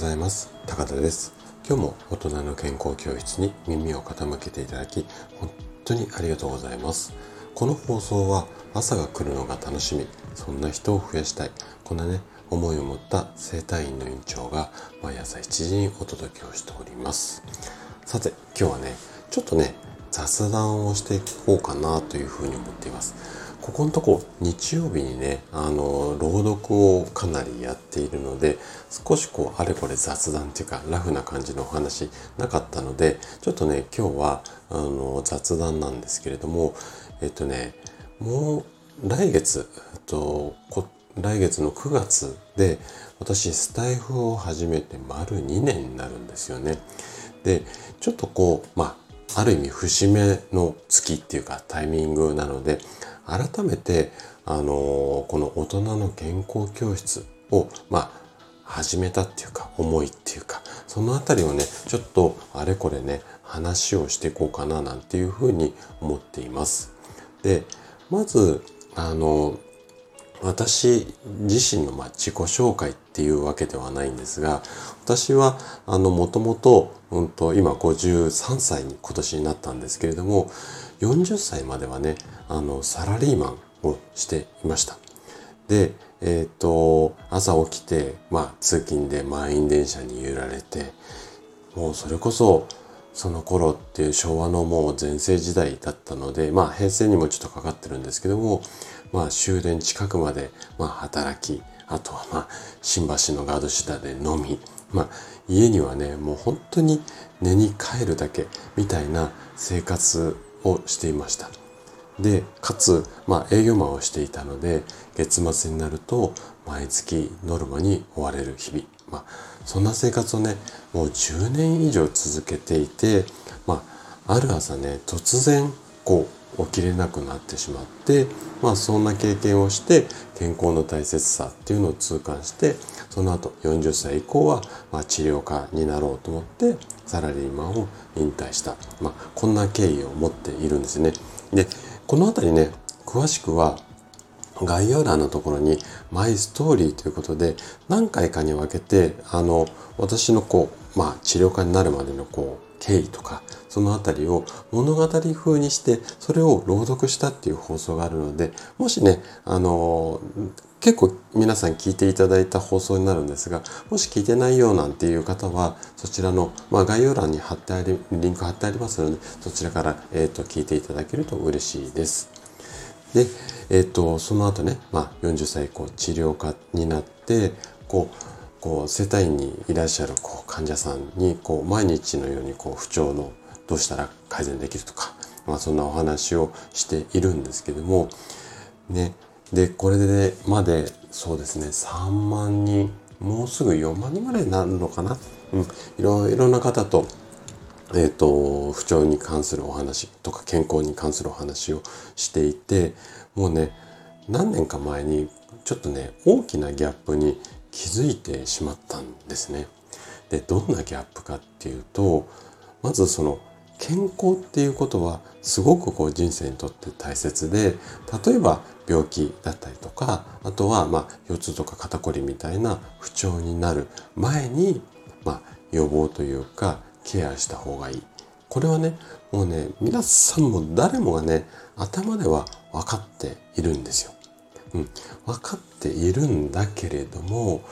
ざいます。高田です。今日も大人の健康教室に耳を傾けていただき本当にありがとうございます。この放送は朝が来るのが楽しみ。そんな人を増やしたい。こんなね思いを持った整体院の院長が毎朝7時にお届けをしております。さて今日はねちょっとね雑談をしていこうかなというふうに思っています。ここのとこ日曜日にねあの朗読をかなりやっているので少しこうあれこれ雑談っていうかラフな感じのお話なかったのでちょっとね今日はあの雑談なんですけれどもえっとねもう来月、えっと、来月の9月で私スタイフを始めて丸2年になるんですよね。でちょっとこうまあある意味節目の月っていうかタイミングなので改めて、あのこの大人の健康教室を、まあ、始めたっていうか、思いっていうか、そのあたりをね、ちょっとあれこれね、話をしていこうかななんていうふうに思っています。で、まず、あの、私自身のま自己紹介っていうわけではないんですが、私はあのもともと、うんと、今53歳に今年になったんですけれども、40歳まではね、あの、サラリーマンをしていました。で、えっ、ー、と、朝起きて、まあ、通勤で満員電車に揺られて、もうそれこそ、その頃っていう昭和のもう全盛時代だったので、まあ平成にもちょっとかかってるんですけども、まあ終電近くまで、まあ働き、あとはまあ新橋のガード下で飲み、まあ家にはね、もう本当に寝に帰るだけみたいな生活をしていました。で、かつ、まあ営業マンをしていたので、月末になると毎月ノルマに追われる日々。まあ、そんな生活をね、もう10年以上続けていて、まあ、ある朝ね、突然、こう、起きれなくなってしまって、まあ、そんな経験をして、健康の大切さっていうのを痛感して、その後40歳以降は、まあ、治療家になろうと思って、サラリーマンを引退した。まあ、こんな経緯を持っているんですね。で、この辺りね、詳しくは概要欄のところにマイストーリーということで何回かに分けてあの私のこうまあ治療家になるまでのこう経緯とかそのあたりを物語風にしてそれを朗読したっていう放送があるのでもしねあの結構皆さん聞いていただいた放送になるんですがもし聞いてないよなんていう方はそちらの、まあ、概要欄に貼ってありリンク貼ってありますのでそちらから、えーと、聞いていただけると嬉しいです。で、えっ、ー、とその後ね、まあ、40歳以降治療家になってこうこう世帯にいらっしゃるこう患者さんにこう毎日のようにこう不調のどうしたら改善できるとか、まあ、そんなお話をしているんですけどもね。でこれでまでそうですね3万人もうすぐ4万人ぐらいになるのかな、うん、いろいろな方とえっ、ー、と不調に関するお話とか健康に関するお話をしていてもうね何年か前にちょっとね大きなギャップに気づいてしまったんですね。でどんなギャップかっていうとまずその健康っていうことはすごくこう人生にとって大切で例えば病気だったりとかあとはま腰痛とか肩こりみたいな不調になる前にまあ予防というかケアした方がいい。これはねもうね皆さんも誰もがね頭では分かっているんですよ。うん、分かっているんだけれども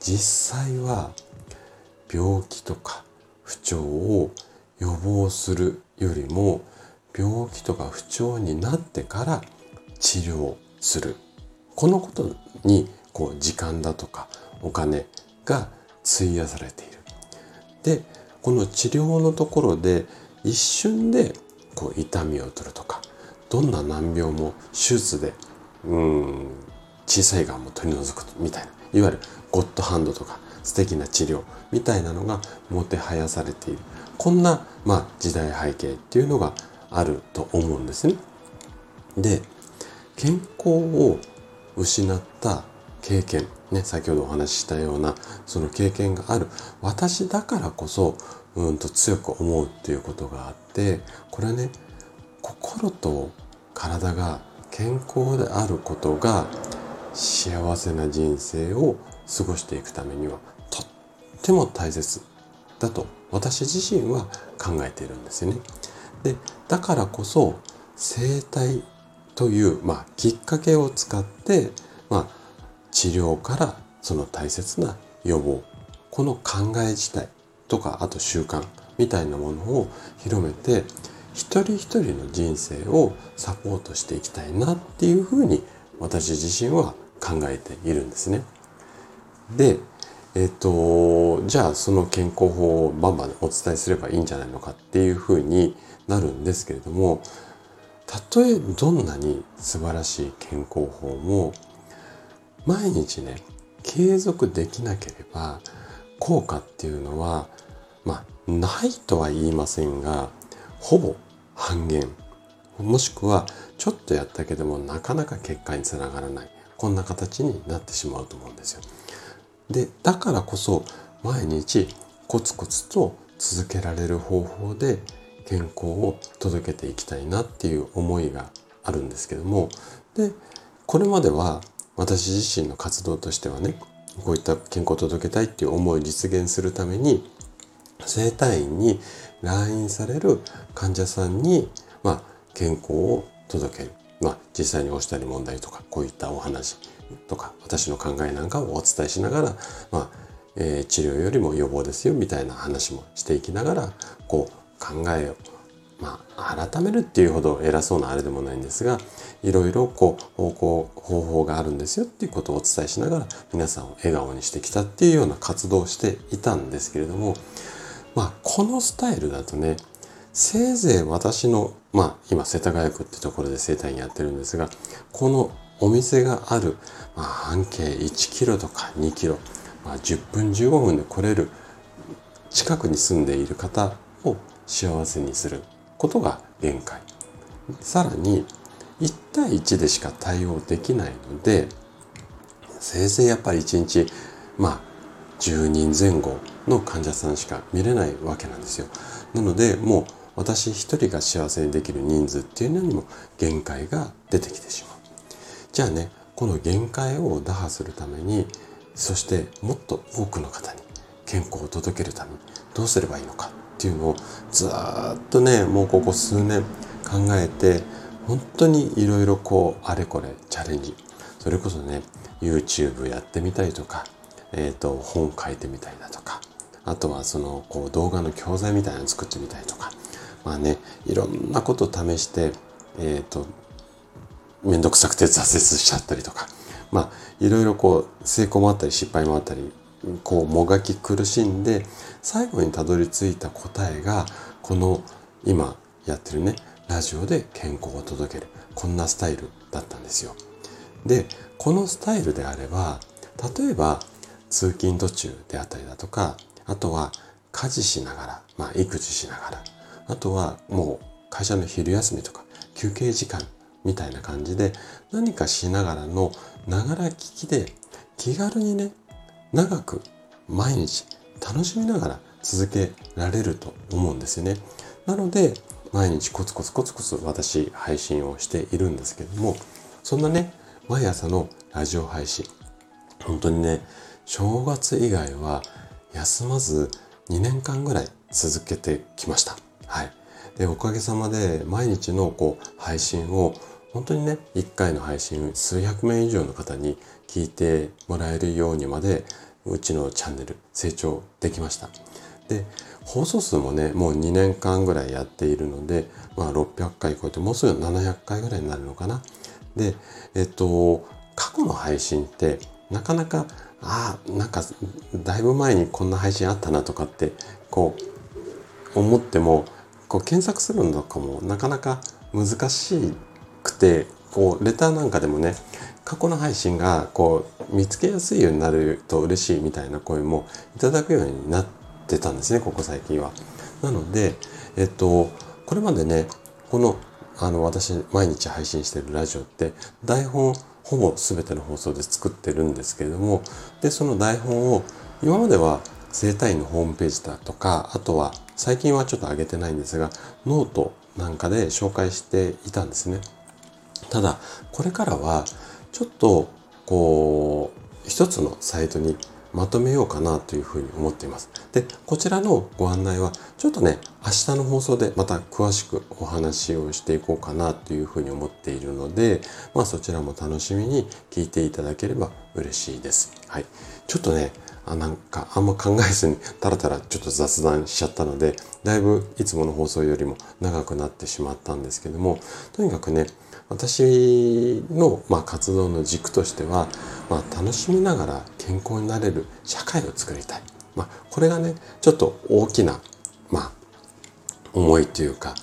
実際は病気とか不調を予防するよりも病気とか不調になってから治療するこのことにこう時間だとかお金が費やされている。でこの治療のところで一瞬でこう痛みを取るとかどんな難病も手術でうん。小さいがんも取り除くみたいな。いわゆるゴッドハンドとか素敵な治療みたいなのがもてはやされている。こんな、まあ、時代背景っていうのがあると思うんですね。で健康を失った経験ね先ほどお話ししたようなその経験がある。私だからこそうんと強く思うっていうことがあってこれはね心と体が健康であることが幸せな人生を過ごしていくためにはとっても大切だと私自身は考えているんですよね。でだからこそ生体という、まあ、きっかけを使って、まあ、治療からその大切な予防この考え自体とかあと習慣みたいなものを広めて一人一人の人生をサポートしていきたいなっていうふうに私自身は考えているんですね。で、えっ、と、じゃあその健康法をバンバンお伝えすればいいんじゃないのかっていうふうになるんですけれども、たとえどんなに素晴らしい健康法も毎日ね継続できなければ効果っていうのはまあないとは言いませんがほぼ半減。もしくはちょっとやったけどもなかなか結果につながらない。こんな形になってしまうと思うんですよ。でだからこそ毎日コツコツと続けられる方法で健康を届けていきたいなっていう思いがあるんですけども。でこれまでは私自身の活動としてはねこういった健康を届けたいっていう思いを実現するために整体院に来院される患者さんに、まあ、健康を届ける、まあ、実際におしたり問題とかこういったお話とか私の考えなんかをお伝えしながら、まあえー、治療よりも予防ですよみたいな話もしていきながらこう考えをまあ、改めるっていうほど偉そうなあれでもないんですがいろいろこう方向方法があるんですよっていうことをお伝えしながら皆さんを笑顔にしてきたっていうような活動をしていたんですけれどもまあこのスタイルだとねせいぜい私のまあ今世田谷区ってところで生態院やってるんですがこのお店がある、まあ、半径1キロとか2キロ、まあ、10分15分で来れる近くに住んでいる方を幸せにすることが限界。さらに1対1でしか対応できないのでせいぜいやっぱり1日まあ10人前後の患者さんしか見れないわけなんですよ。なのでもう私一人が幸せにできる人数っていうのにも限界が出てきてしまう。じゃあねこの限界を打破するためにそしてもっと多くの方に健康を届けるためにどうすればいいのかっていうのをずっとねもうここ数年考えて本当にいろいろこうあれこれチャレンジ。それこそね YouTube やってみたりとか、えーと、本書いてみたりだとかあとはそのこう動画の教材みたいなの作ってみたりとかまあねいろんなこと試してえっ、ー、と面倒くさくて挫折しちゃったりとかまあいろいろこう成功もあったり失敗もあったりこうもがき苦しんで最後にたどり着いた答えがこの今やってるねラジオで健康を届けるこんなスタイルだったんですよ。でこのスタイルであれば例えば通勤途中であったりだとかあとは家事しながら、まあ、育児しながらあとはもう会社の昼休みとか休憩時間みたいな感じで何かしながらのながら聞きで気軽にね長く毎日楽しみながら続けられると思うんですよね。なので毎日コツコツコツコツ私配信をしているんですけどもそんなね毎朝のラジオ配信本当にね正月以外は休まず2年間ぐらい続けてきました。はい。で、おかげさまで毎日のこう配信を本当にね、1回の配信数百名以上の方に聞いてもらえるようにまでうちのチャンネル成長できました。で、放送数もね、もう2年間ぐらいやっているので、まあ600回超えてもうすぐ700回ぐらいになるのかな。で、えっと、過去の配信ってなかなか、ああ、なんかだいぶ前にこんな配信あったなとかって、こう思っても、こう検索するのとかもなかなか難しくて、こうレターなんかでもね、過去の配信がこう見つけやすいようになると嬉しいみたいな声もいただくようになってたんですねここ最近は。なのでえっとこれまでねこのあの私毎日配信してるラジオって台本ほぼ全ての放送で作ってるんですけれどもでその台本を今までは生体院のホームページだとかあとは最近はちょっと上げてないんですがノートなんかで紹介していたんですね。ただこれからはちょっとこう一つのサイトにまとめようかなというふうに思っています。で、こちらのご案内はちょっとね、明日の放送でまた詳しくお話をしていこうかなというふうに思っているので、まあそちらも楽しみに聞いていただければ嬉しいです。はい。ちょっとね、あなんかあんま考えずにたらたらちょっと雑談しちゃったのでだいぶいつもの放送よりも長くなってしまったんですけどもとにかくね私の、まあ、活動の軸としては、まあ、楽しみながら健康になれる社会を作りたい、まあ、これがねちょっと大きな、まあ、思いというか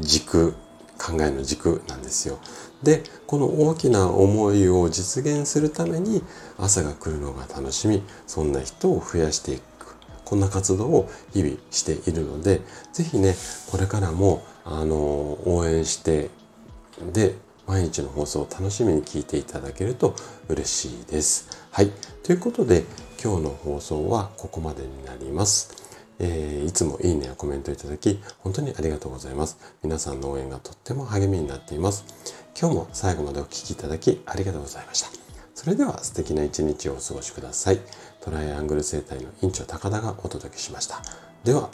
軸考えの軸なんですよ。でこの大きな思いを実現するために朝が来るのが楽しみそんな人を増やしていくこんな活動を日々しているので是非ねこれからもあの応援してで毎日の放送を楽しみに聞いていただけると嬉しいです。はい。ということで今日の放送はここまでになります。えー、いつもいいねやコメントいただき本当にありがとうございます。皆さんの応援がとっても励みになっています。今日も最後までお聴きいただきありがとうございました。それでは素敵な一日をお過ごしください。トライアングル生態の院長高田がお届けしました。では